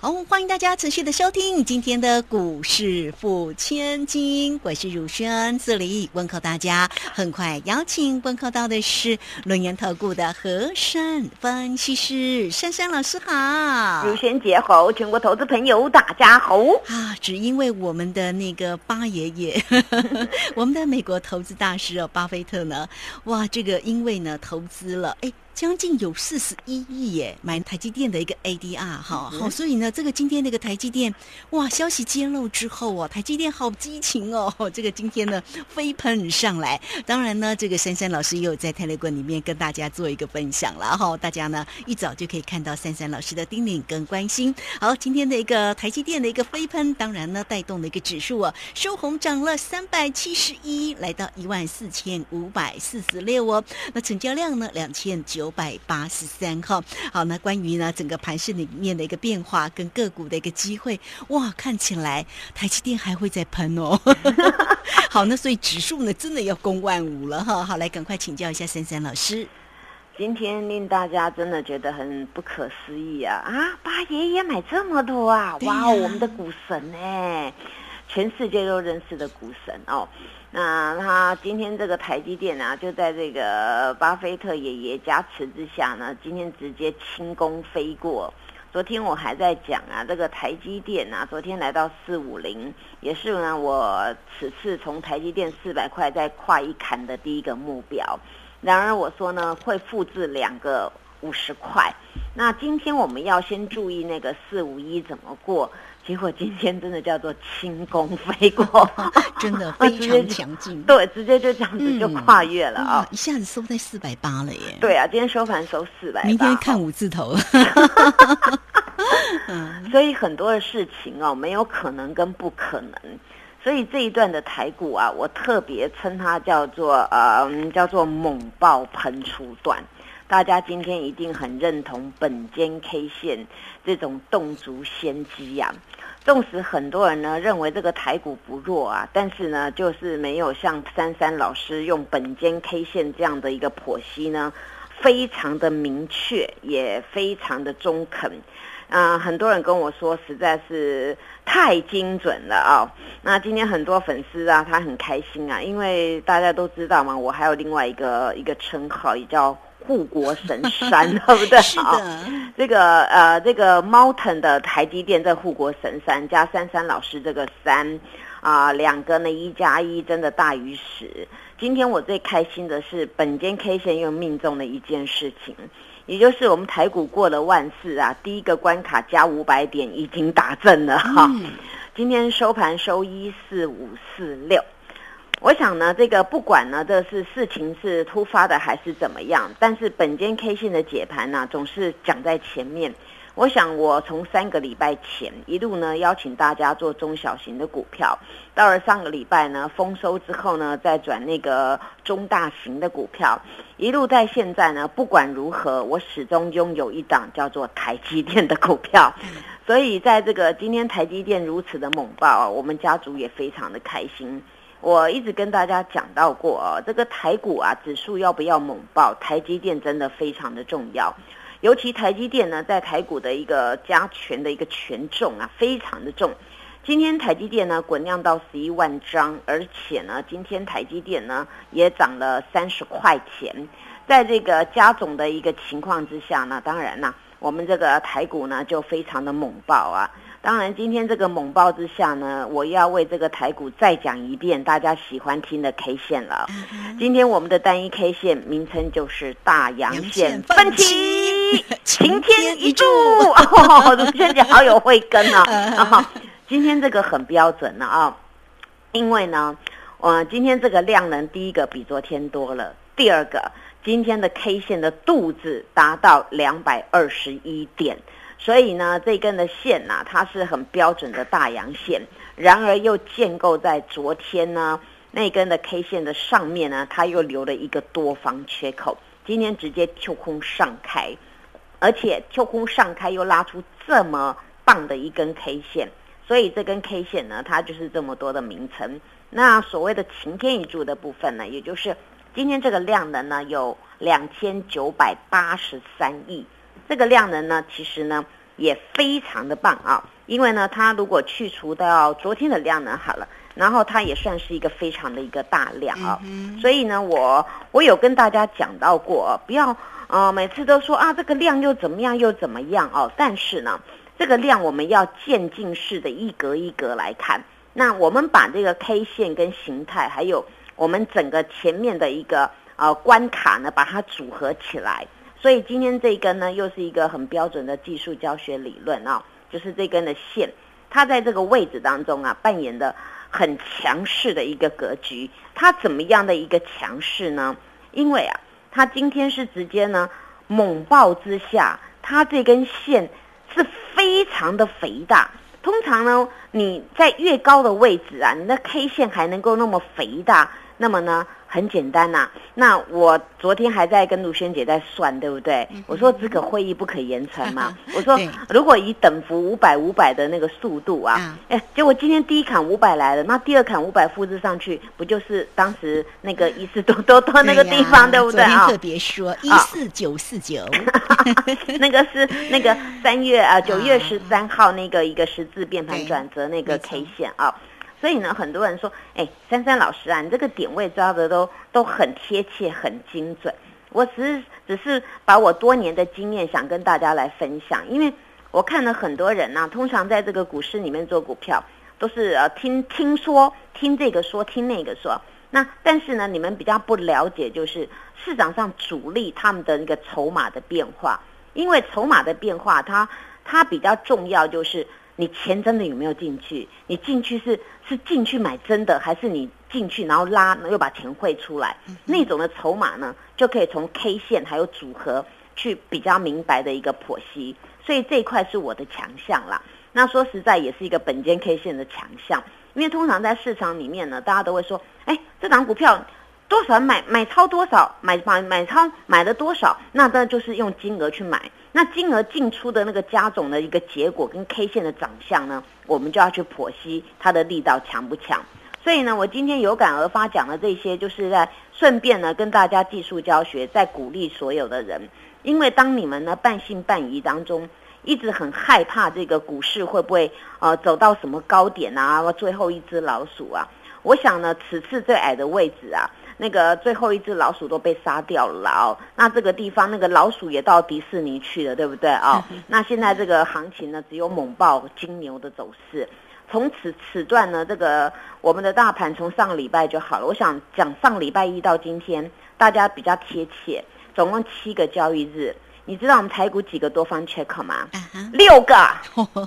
好，欢迎大家持续的收听今天的股市付千金，我是汝轩，这里问候大家。很快邀请问候到的是轮研投顾的和山分析师珊珊老师好，汝轩姐好，全国投资朋友大家好啊！只因为我们的那个巴爷爷，我们的美国投资大师哦，巴菲特呢，哇，这个因为呢投资了，哎。将近有四十一亿耶，买台积电的一个 ADR 哈，好，所以呢，这个今天那个台积电哇，消息揭露之后哦，台积电好激情哦，这个今天呢飞喷上来。当然呢，这个珊珊老师也有在泰勒棍里面跟大家做一个分享了哈，大家呢一早就可以看到珊珊老师的叮咛跟关心。好，今天的一个台积电的一个飞喷，当然呢带动的一个指数啊收红涨了三百七十一，来到一万四千五百四十六哦，那成交量呢两千九。九百八十三号，好，那关于呢整个盘市里面的一个变化跟个股的一个机会，哇，看起来台积电还会再喷哦。好，那所以指数呢真的要攻万五了哈。好，来赶快请教一下珊珊老师。今天令大家真的觉得很不可思议啊啊！八爷爷买这么多啊！哇，我们的股神呢，全世界都认识的股神哦。那他今天这个台积电啊，就在这个巴菲特爷爷加持之下呢，今天直接轻功飞过。昨天我还在讲啊，这个台积电啊，昨天来到四五零，也是呢我此次从台积电四百块再跨一坎的第一个目标。然而我说呢，会复制两个五十块。那今天我们要先注意那个四五一怎么过。结果今天真的叫做轻功飞过，真的非常强劲。对，直接就这样子就跨越了啊！一下子收在四百八了耶。对啊，今天收盘收四百。明天看五字头。所以很多的事情哦，没有可能跟不可能。所以这一段的台股啊，我特别称它叫做呃，叫做猛爆喷出段。大家今天一定很认同本间 K 线这种动足先机呀。纵使很多人呢认为这个台股不弱啊，但是呢，就是没有像珊珊老师用本间 K 线这样的一个剖析呢，非常的明确，也非常的中肯。啊，很多人跟我说实在是太精准了啊。那今天很多粉丝啊，他很开心啊，因为大家都知道嘛，我还有另外一个一个称号，也叫。护国神山，对不对？是的，这个呃，这个 Mountain 的台积电在护国神山加珊珊老师这个山啊，两个呢一加一真的大于十。今天我最开心的是本间 K 线又命中了一件事情，也就是我们台股过了万四啊，第一个关卡加五百点已经打正了哈。今天收盘收一四五四六。我想呢，这个不管呢，这是事情是突发的还是怎么样，但是本间 K 线的解盘呢，总是讲在前面。我想我从三个礼拜前一路呢邀请大家做中小型的股票，到了上个礼拜呢丰收之后呢，再转那个中大型的股票，一路在现在呢，不管如何，我始终拥有一档叫做台积电的股票。所以在这个今天台积电如此的猛爆，啊我们家族也非常的开心。我一直跟大家讲到过哦，这个台股啊，指数要不要猛爆？台积电真的非常的重要，尤其台积电呢，在台股的一个加权的一个权重啊，非常的重。今天台积电呢，滚量到十一万张，而且呢，今天台积电呢也涨了三十块钱，在这个加总的一个情况之下呢，当然呢，我们这个台股呢就非常的猛爆啊。当然，今天这个猛爆之下呢，我要为这个台股再讲一遍大家喜欢听的 K 线了。今天我们的单一 K 线名称就是大阳线分歧，晴天一柱。卢萱姐好有慧根啊！今天这个很标准了啊，因为呢，我今天这个量能第一个比昨天多了，第二个今天的 K 线的肚子达到两百二十一点。所以呢，这根的线呐，它是很标准的大阳线，然而又建构在昨天呢那根的 K 线的上面呢，它又留了一个多方缺口。今天直接跳空上开，而且跳空上开又拉出这么棒的一根 K 线，所以这根 K 线呢，它就是这么多的名称。那所谓的晴天一柱的部分呢，也就是今天这个量能呢有两千九百八十三亿，这个量能呢其实呢也非常的棒啊，因为呢它如果去除到昨天的量能好了，然后它也算是一个非常的一个大量啊，所以呢我我有跟大家讲到过，不要呃每次都说啊这个量又怎么样又怎么样哦，但是呢这个量我们要渐进式的一格一格来看。那我们把这个 K 线跟形态，还有我们整个前面的一个呃关卡呢，把它组合起来。所以今天这一根呢，又是一个很标准的技术教学理论啊，就是这根的线，它在这个位置当中啊，扮演的很强势的一个格局。它怎么样的一个强势呢？因为啊，它今天是直接呢猛爆之下，它这根线是非常的肥大。通常呢，你在越高的位置啊，你的 K 线还能够那么肥大，那么呢？很简单呐，那我昨天还在跟卢萱姐在算，对不对？我说只可会议不可言传嘛。我说如果以等幅五百五百的那个速度啊，哎，结果今天第一坎五百来了，那第二坎五百复制上去，不就是当时那个一四多多多那个地方，对不对？啊？特别说一四九四九，那个是那个三月啊九月十三号那个一个十字变盘转折那个 K 线啊。所以呢，很多人说，哎，珊珊老师啊，你这个点位抓的都都很贴切、很精准。我只是只是把我多年的经验想跟大家来分享，因为我看了很多人呢，通常在这个股市里面做股票，都是呃听听说、听这个说、听那个说。那但是呢，你们比较不了解，就是市场上主力他们的那个筹码的变化，因为筹码的变化，它它比较重要，就是。你钱真的有没有进去？你进去是是进去买真的，还是你进去然后拉又把钱汇出来？那种的筹码呢，就可以从 K 线还有组合去比较明白的一个剖析。所以这一块是我的强项啦。那说实在也是一个本间 K 线的强项，因为通常在市场里面呢，大家都会说，哎，这档股票。多少买买超多少买买买超买了多少，那那就是用金额去买。那金额进出的那个加总的一个结果跟 K 线的长相呢，我们就要去剖析它的力道强不强。所以呢，我今天有感而发讲的这些，就是在顺便呢跟大家技术教学，在鼓励所有的人。因为当你们呢半信半疑当中，一直很害怕这个股市会不会呃走到什么高点啊，最后一只老鼠啊，我想呢，此次最矮的位置啊。那个最后一只老鼠都被杀掉了哦，那这个地方那个老鼠也到迪士尼去了，对不对啊？那现在这个行情呢，只有猛爆金牛的走势。从此此段呢，这个我们的大盘从上个礼拜就好了。我想讲上礼拜一到今天，大家比较贴切，总共七个交易日。你知道我们台股几个多方 check 吗？六个。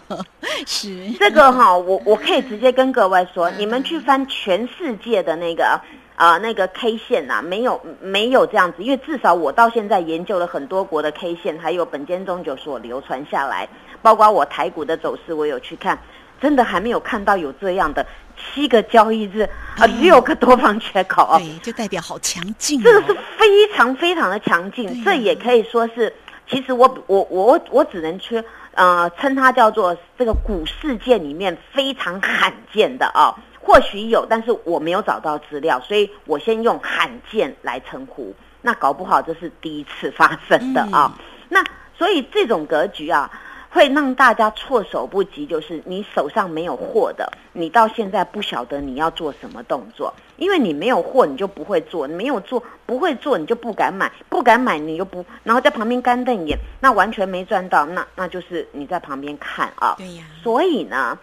是这个哈，我我可以直接跟各位说，你们去翻全世界的那个。啊，那个 K 线呐，没有没有这样子，因为至少我到现在研究了很多国的 K 线，还有本间中九所流传下来，包括我台股的走势，我有去看，真的还没有看到有这样的七个交易日啊，六个多方缺口啊，对，就代表好强劲，这个是非常非常的强劲，这也可以说是，其实我我我我只能去呃称它叫做这个股市界里面非常罕见的啊。或许有，但是我没有找到资料，所以我先用罕见来称呼。那搞不好这是第一次发生的啊。那所以这种格局啊，会让大家措手不及。就是你手上没有货的，你到现在不晓得你要做什么动作，因为你没有货，你就不会做；你没有做，不会做，你就不敢买，不敢买，你又不，然后在旁边干瞪眼，那完全没赚到。那那就是你在旁边看啊。对呀。所以呢，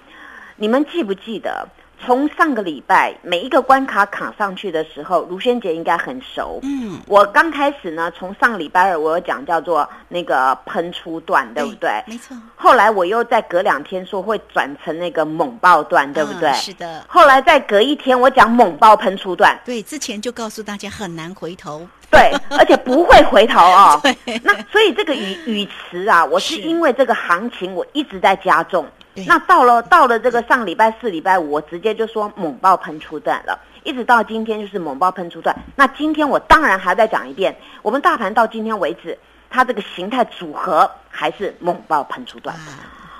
你们记不记得？从上个礼拜每一个关卡卡上去的时候，卢萱姐应该很熟。嗯，我刚开始呢，从上个礼拜二我有讲叫做那个喷出段，对不对？没错。后来我又再隔两天说会转成那个猛爆段，对不对？是的。后来再隔一天我讲猛爆喷出段。对，之前就告诉大家很难回头。对，而且不会回头哦。那所以这个语语词啊，我是因为这个行情我一直在加重。那到了到了这个上礼拜四、礼拜五，我直接就说猛爆喷出段了，一直到今天就是猛爆喷出段。那今天我当然还再讲一遍，我们大盘到今天为止，它这个形态组合还是猛爆喷出段。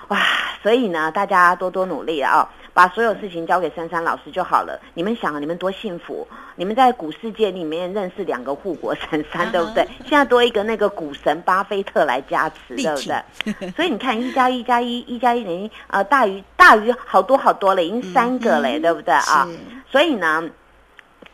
哇，所以呢，大家多多努力啊！把所有事情交给珊珊老师就好了。你们想，你们多幸福！你们在股世界里面认识两个护国神山，对不对？现在多一个那个股神巴菲特来加持，对不对？所以你看，一加一加一，一加一等于呃大于大于好多好多了，已经三个了，对不对啊？所以呢，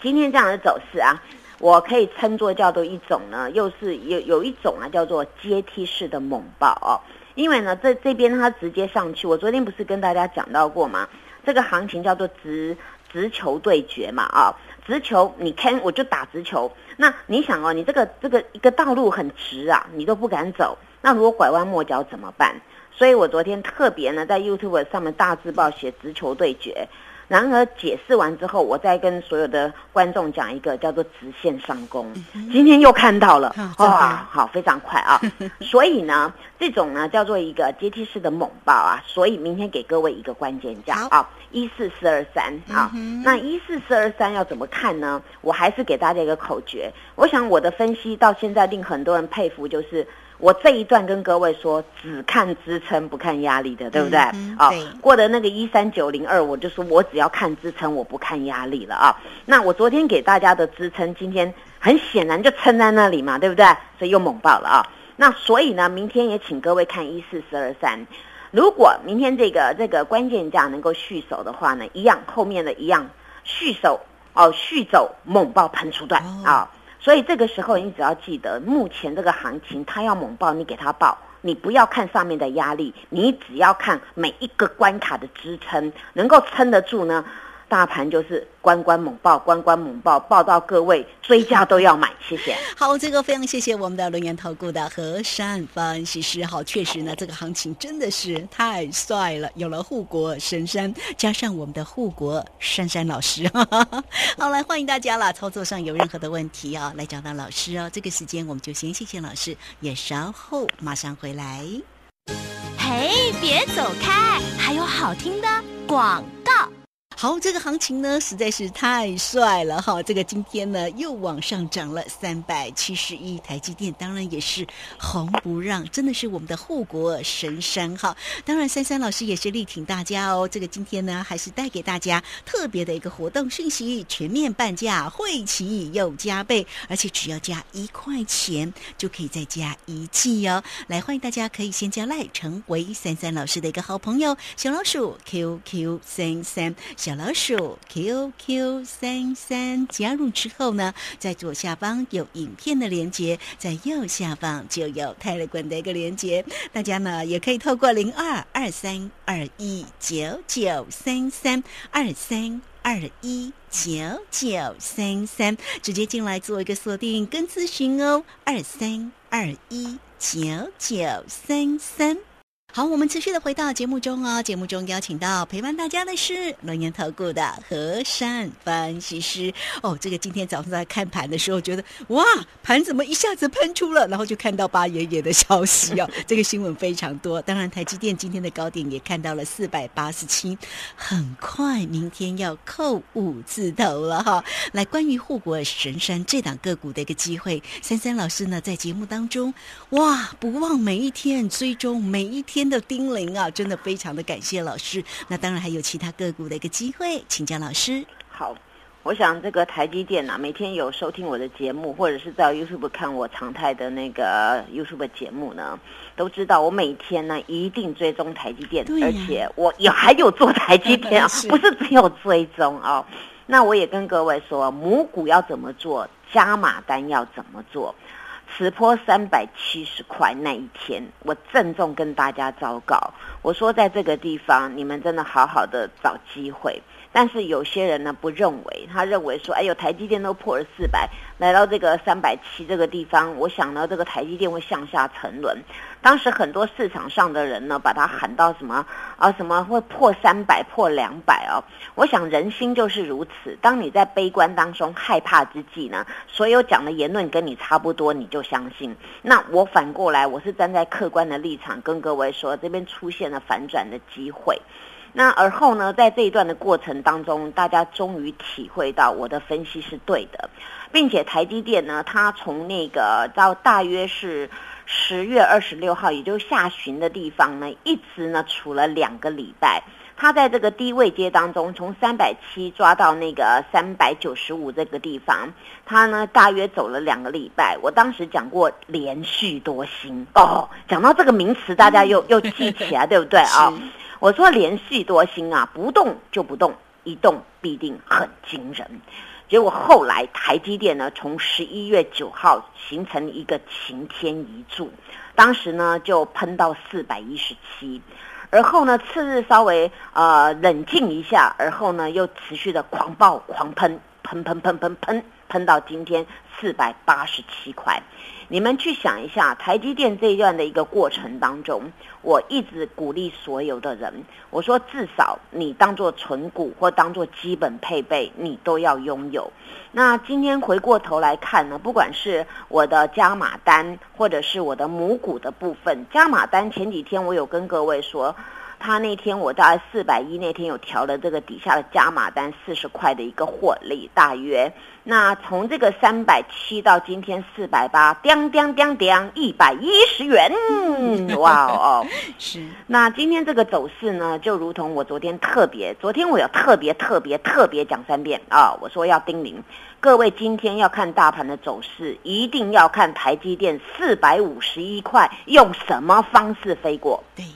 今天这样的走势啊，我可以称作叫做一种呢，又是有有一种啊，叫做阶梯式的猛爆哦。因为呢，这这边它直接上去，我昨天不是跟大家讲到过吗？这个行情叫做直直球对决嘛，啊，直球你看我就打直球。那你想哦，你这个这个一个道路很直啊，你都不敢走，那如果拐弯抹角怎么办？所以我昨天特别呢在 YouTube 上面大字报写直球对决。然而解释完之后，我再跟所有的观众讲一个叫做直线上攻。今天又看到了，哇，好，非常快啊！所以呢，这种呢叫做一个阶梯式的猛爆啊。所以明天给各位一个关键价啊，一四四二三啊。那一四四二三要怎么看呢？我还是给大家一个口诀。我想我的分析到现在令很多人佩服，就是。我这一段跟各位说，只看支撑不看压力的，对不对？啊，过的那个一三九零二，我就说我只要看支撑，我不看压力了啊。那我昨天给大家的支撑，今天很显然就撑在那里嘛，对不对？所以又猛爆了啊。那所以呢，明天也请各位看一四四二三，如果明天这个这个关键价能够续守的话呢，一样后面的一样续守哦，续走猛爆喷出段啊。所以这个时候，你只要记得，目前这个行情，它要猛爆，你给它爆，你不要看上面的压力，你只要看每一个关卡的支撑，能够撑得住呢。大盘就是关关猛爆，关关猛爆，爆到各位追加都要买，谢谢。好，这个非常谢谢我们的轮研投顾的何善分析师。好，确实呢，这个行情真的是太帅了，有了护国神山，加上我们的护国珊珊老师。好，来欢迎大家啦。操作上有任何的问题啊，来找到老师哦。这个时间我们就先谢谢老师，也稍后马上回来。嘿，别走开，还有好听的广告。好，这个行情呢实在是太帅了哈！这个今天呢又往上涨了三百七十一，台积电当然也是红不让，真的是我们的护国神山哈！当然，珊珊老师也是力挺大家哦。这个今天呢还是带给大家特别的一个活动讯息，全面半价，会期又加倍，而且只要加一块钱就可以再加一季哦。来，欢迎大家可以先加赖，成为珊珊老师的一个好朋友，小老鼠 QQ 三三。小老鼠 QQ 三三加入之后呢，在左下方有影片的连接，在右下方就有泰勒管的一个连接，大家呢也可以透过零二二三二一九九三三二三二一九九三三直接进来做一个锁定跟咨询哦，二三二一九九三三。好，我们持续的回到节目中哦。节目中邀请到陪伴大家的是龙岩投顾的和善分析师哦。这个今天早上在看盘的时候，觉得哇，盘怎么一下子喷出了？然后就看到八爷爷的消息哦。这个新闻非常多。当然，台积电今天的高点也看到了四百八十七，很快明天要扣五字头了哈。来，关于护国神山这档个股的一个机会，珊珊老师呢在节目当中哇，不忘每一天追踪每一天。的叮咛啊，真的非常的感谢老师。那当然还有其他个股的一个机会，请教老师。好，我想这个台积电啊，每天有收听我的节目，或者是在 YouTube 看我常态的那个 YouTube 节目呢，都知道我每天呢一定追踪台积电，而且我也还有做台积电啊，不是只有追踪啊。那我也跟各位说，母股要怎么做，加码单要怎么做。突破三百七十块那一天，我郑重跟大家昭告，我说在这个地方，你们真的好好的找机会。但是有些人呢不认为，他认为说，哎呦，台积电都破了四百，来到这个三百七这个地方，我想到，这个台积电会向下沉沦。当时很多市场上的人呢，把它喊到什么啊，什么会破三百、破两百哦。我想人心就是如此，当你在悲观当中、害怕之际呢，所有讲的言论跟你差不多，你就相信。那我反过来，我是站在客观的立场跟各位说，这边出现了反转的机会。那而后呢，在这一段的过程当中，大家终于体会到我的分析是对的，并且台积电呢，它从那个到大约是十月二十六号，也就是下旬的地方呢，一直呢处了两个礼拜。它在这个低位阶当中，从三百七抓到那个三百九十五这个地方，它呢大约走了两个礼拜。我当时讲过连续多星哦，讲到这个名词，大家又又记起来，对不对 啊？我说连续多星啊，不动就不动，一动必定很惊人。结果后来台积电呢，从十一月九号形成一个晴天一柱，当时呢就喷到四百一十七。而后呢，次日稍微呃冷静一下，而后呢又持续的狂暴狂喷，喷喷喷喷喷喷到今天四百八十七块。你们去想一下，台积电这一段的一个过程当中，我一直鼓励所有的人，我说至少你当做存股或当做基本配备，你都要拥有。那今天回过头来看呢，不管是我的加码单，或者是我的母股的部分，加码单前几天我有跟各位说。他那天我在四百一那天有调了这个底下的加码单四十块的一个获利，大约那从这个三百七到今天四百八，叮叮叮叮一百一十元，哇哦！是。那今天这个走势呢，就如同我昨天特别，昨天我有特别特别特别讲三遍啊，我说要叮咛各位，今天要看大盘的走势，一定要看台积电四百五十一块用什么方式飞过。对。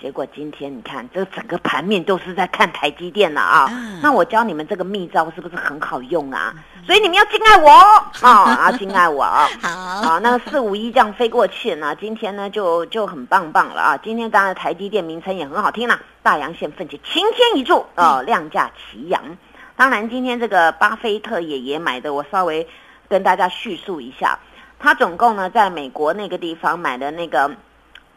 结果今天你看，这整个盘面都是在看台积电了啊！那我教你们这个秘招是不是很好用啊？所以你们要敬爱我 啊，要敬爱我啊！好啊，那个四五一这样飞过去呢，今天呢就就很棒棒了啊！今天当然台积电名称也很好听啦，大阳线奋起，擎天一柱啊，量价齐扬。当然今天这个巴菲特爷爷买的，我稍微跟大家叙述一下，他总共呢在美国那个地方买的那个。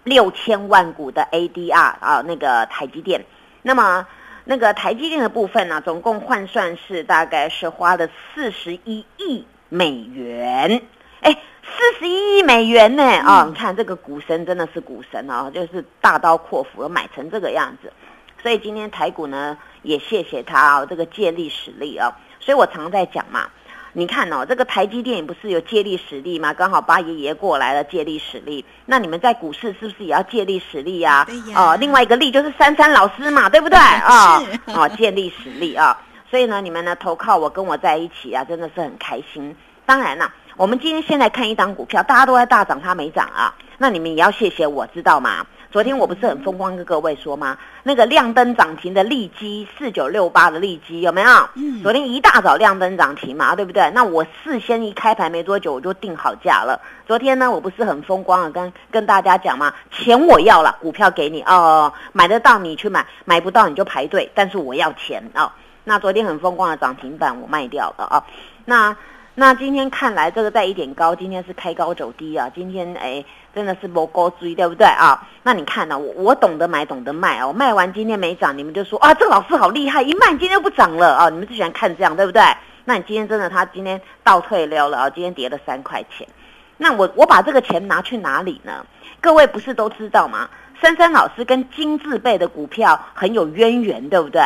六千万股的 ADR 啊，那个台积电，那么那个台积电的部分呢，总共换算是大概是花了四十一亿美元，哎，四十一亿美元呢啊！你看这个股神真的是股神啊，就是大刀阔斧买成这个样子，所以今天台股呢也谢谢他啊，这个借力使力啊，所以我常在讲嘛。你看哦，这个台积电不是有借力使力吗？刚好八爷爷过来了，借力使力。那你们在股市是不是也要借力使力呀？对呀。哦，另外一个力就是珊珊老师嘛，对不对啊？哦，借力使力啊。所以呢，你们呢投靠我，跟我在一起啊，真的是很开心。当然了，我们今天先来看一张股票，大家都在大涨，它没涨啊。那你们也要谢谢我，知道吗？昨天我不是很风光跟各位说吗？那个亮灯涨停的利基四九六八的利基有没有？嗯，昨天一大早亮灯涨停嘛，对不对？那我事先一开盘没多久我就定好价了。昨天呢，我不是很风光啊，跟跟大家讲嘛，钱我要了，股票给你哦，买得到你去买，买不到你就排队，但是我要钱哦。那昨天很风光的涨停板我卖掉了啊，那。那今天看来，这个在一点高，今天是开高走低啊。今天哎，真的是不高追，对不对啊？那你看呢？我我懂得买，懂得卖哦。卖完今天没涨，你们就说啊，这个老师好厉害，一卖今天就不涨了啊。你们最喜欢看这样，对不对？那你今天真的，他今天倒退溜了啊，今天跌了三块钱。那我我把这个钱拿去哪里呢？各位不是都知道吗？珊珊老师跟金字辈的股票很有渊源，对不对？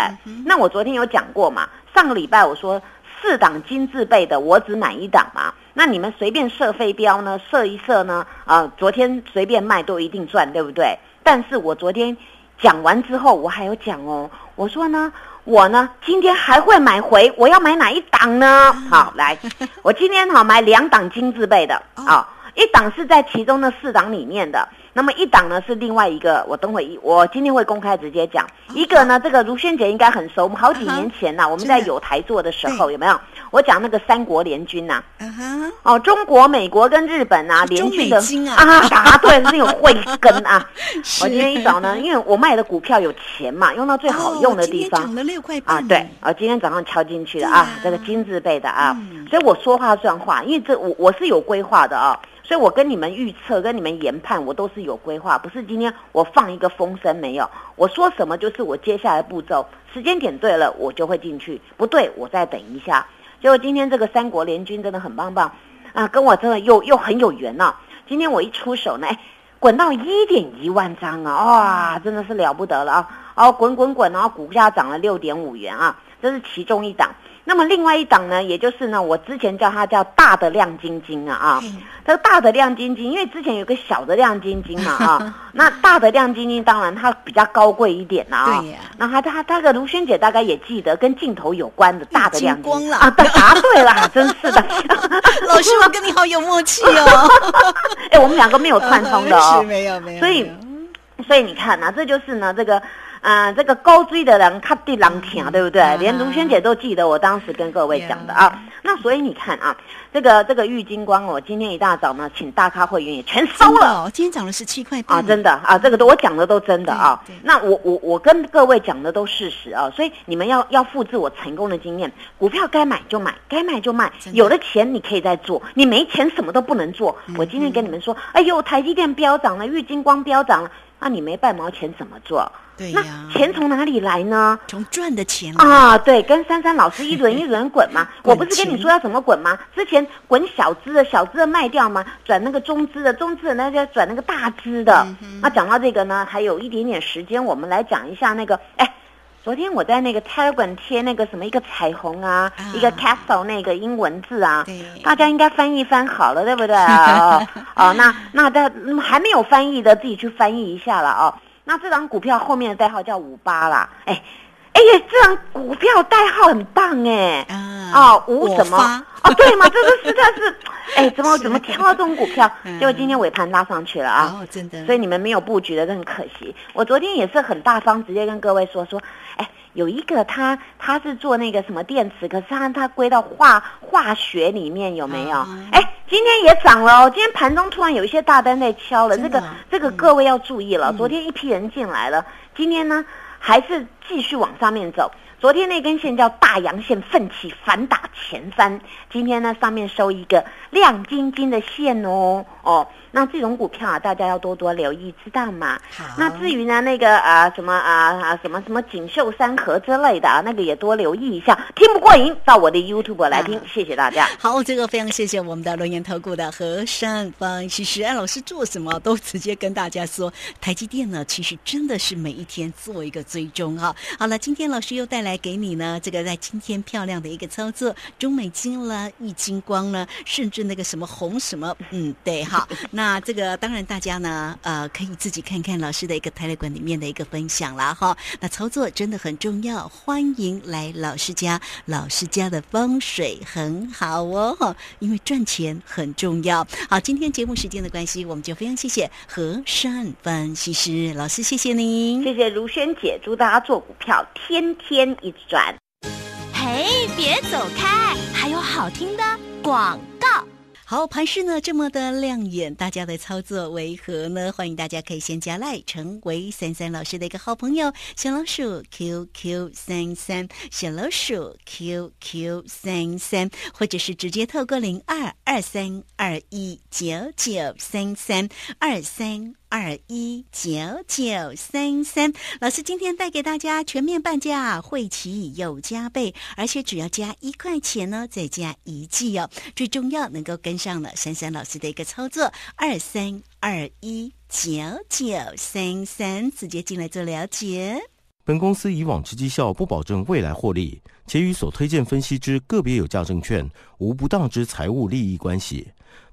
那我昨天有讲过嘛？上个礼拜我说。四档金字辈的，我只买一档嘛。那你们随便设飞镖呢，设一设呢？啊，昨天随便卖都一定赚，对不对？但是我昨天讲完之后，我还有讲哦。我说呢，我呢今天还会买回，我要买哪一档呢？好，来，我今天好买两档金字辈的啊，一档是在其中的四档里面的。那么一档呢是另外一个，我等会一我今天会公开直接讲。一个呢，这个如萱姐应该很熟，我们好几年前呐，我们在有台做的时候有没有？我讲那个三国联军呐，啊哦，中国、美国跟日本啊联军的啊，答对，是有慧根啊。我今天一早呢，因为我卖的股票有钱嘛，用到最好用的地方，涨了六块啊，对，啊，今天早上敲进去的啊，这个金字辈的啊，所以我说话算话，因为这我我是有规划的啊。所以我跟你们预测、跟你们研判，我都是有规划，不是今天我放一个风声没有。我说什么就是我接下来步骤，时间点对了，我就会进去；不对，我再等一下。结果今天这个三国联军真的很棒棒啊，跟我真的又又很有缘呐。今天我一出手呢，哎滚到一点一万张啊，哇，真的是了不得了啊！哦，滚滚滚，然后股价涨了六点五元啊，这是其中一档。那么另外一档呢，也就是呢，我之前叫它叫大的亮晶晶啊啊，这个大的亮晶晶，因为之前有个小的亮晶晶嘛啊，那大的亮晶晶当然它比较高贵一点啦啊，对呀。那它它它个卢萱姐大概也记得跟镜头有关的大的亮晶光了晶啊，对，答对了，真是的，老师，我跟你好有默契哦，哎，我们两个没有串通的哦，没有没有，所以所以你看呐、这就是呢，这个，呃，这个高追的人看地狼听，对不对？嗯连卢萱姐都记得我当时跟各位讲的啊。那所以你看啊，这个这个玉金光，我今天一大早呢，请大咖会员也全收了。哦，今天涨了十七块半啊，真的啊，这个都我讲的都真的啊。那我我我跟各位讲的都事实啊，所以你们要要复制我成功的经验，股票该买就买，该卖就卖，有了钱你可以再做，你没钱什么都不能做。嗯我今天跟你们说，哎呦，台积电飙涨了，玉金光飙涨了，那你没半毛钱怎么做？对呀，钱从哪里来呢？从赚的钱来啊，对，跟珊珊老师一轮一轮滚嘛。滚我不是跟你说要怎么滚吗？之前滚小资的，小资的卖掉嘛，转那个中资的，中资的那就转那个大资的。那讲到这个呢，还有一点点时间，我们来讲一下那个，哎。昨天我在那个 Telegram 贴那个什么一个彩虹啊，啊一个 castle 那个英文字啊，大家应该翻译翻好了，对不对啊？哦，哦那那在嗯还没有翻译的，自己去翻译一下了哦。那这张股票后面的代号叫五八啦，哎哎呀，这张股票代号很棒哎，啊哦，五什么？哦，对嘛，这个实在是，哎，怎么怎么挑到这种股票？嗯结果今天尾盘拉上去了啊！哦，真的，所以你们没有布局的，真很可惜。我昨天也是很大方，直接跟各位说说，哎，有一个他他是做那个什么电池，可是他他归到化化学里面有没有啊？哎、今天也涨了哦，今天盘中突然有一些大单在敲了，这个这个各位要注意了。嗯昨天一批人进来了，今天呢还是继续往上面走。昨天那根线叫大阳线，奋起反打前三。今天呢，上面收一个亮晶晶的线哦哦。那这种股票啊，大家要多多留意，知道吗？好，那至于呢，那个啊什么啊啊什么什么锦绣山河之类的啊，那个也多留意一下。听不过瘾，到我的 YouTube 来听。啊谢谢大家。好，这个非常谢谢我们的龙岩投顾的和善方其实安老师做什么都直接跟大家说，台积电呢，其实真的是每一天做一个追踪哈。好了，今天老师又带来给你呢，这个在今天漂亮的一个操作，中美金啦、易金光了，甚至那个什么红什么，嗯，对哈。那 这个当然大家呢，呃，可以自己看看老师的一个 Telegram 里面的一个分享啦哈。那操作真的很重要，欢迎来老师家，老师家的风水很好哦，哈，因为赚钱很重要。好，今天节目时间的关系，我们就非常谢谢和善分析师老师，谢谢您。谢谢如萱姐，祝大家做股票天天一直赚。嘿，别走开，还有好听的广告。好，盘势呢这么的亮眼，大家的操作为何呢？欢迎大家可以先加赖，成为三三老师的一个好朋友，小老鼠 QQ 三三，小老鼠 QQ 三三，或者是直接透过零二二三二一九九三三二三。二一九九三三，老师今天带给大家全面半价，会期有加倍，而且只要加一块钱呢，再加一季哦。最重要能够跟上了珊珊老师的一个操作，二三二一九九三三，直接进来做了解。本公司以往之绩效不保证未来获利，且与所推荐分析之个别有价证券无不当之财务利益关系。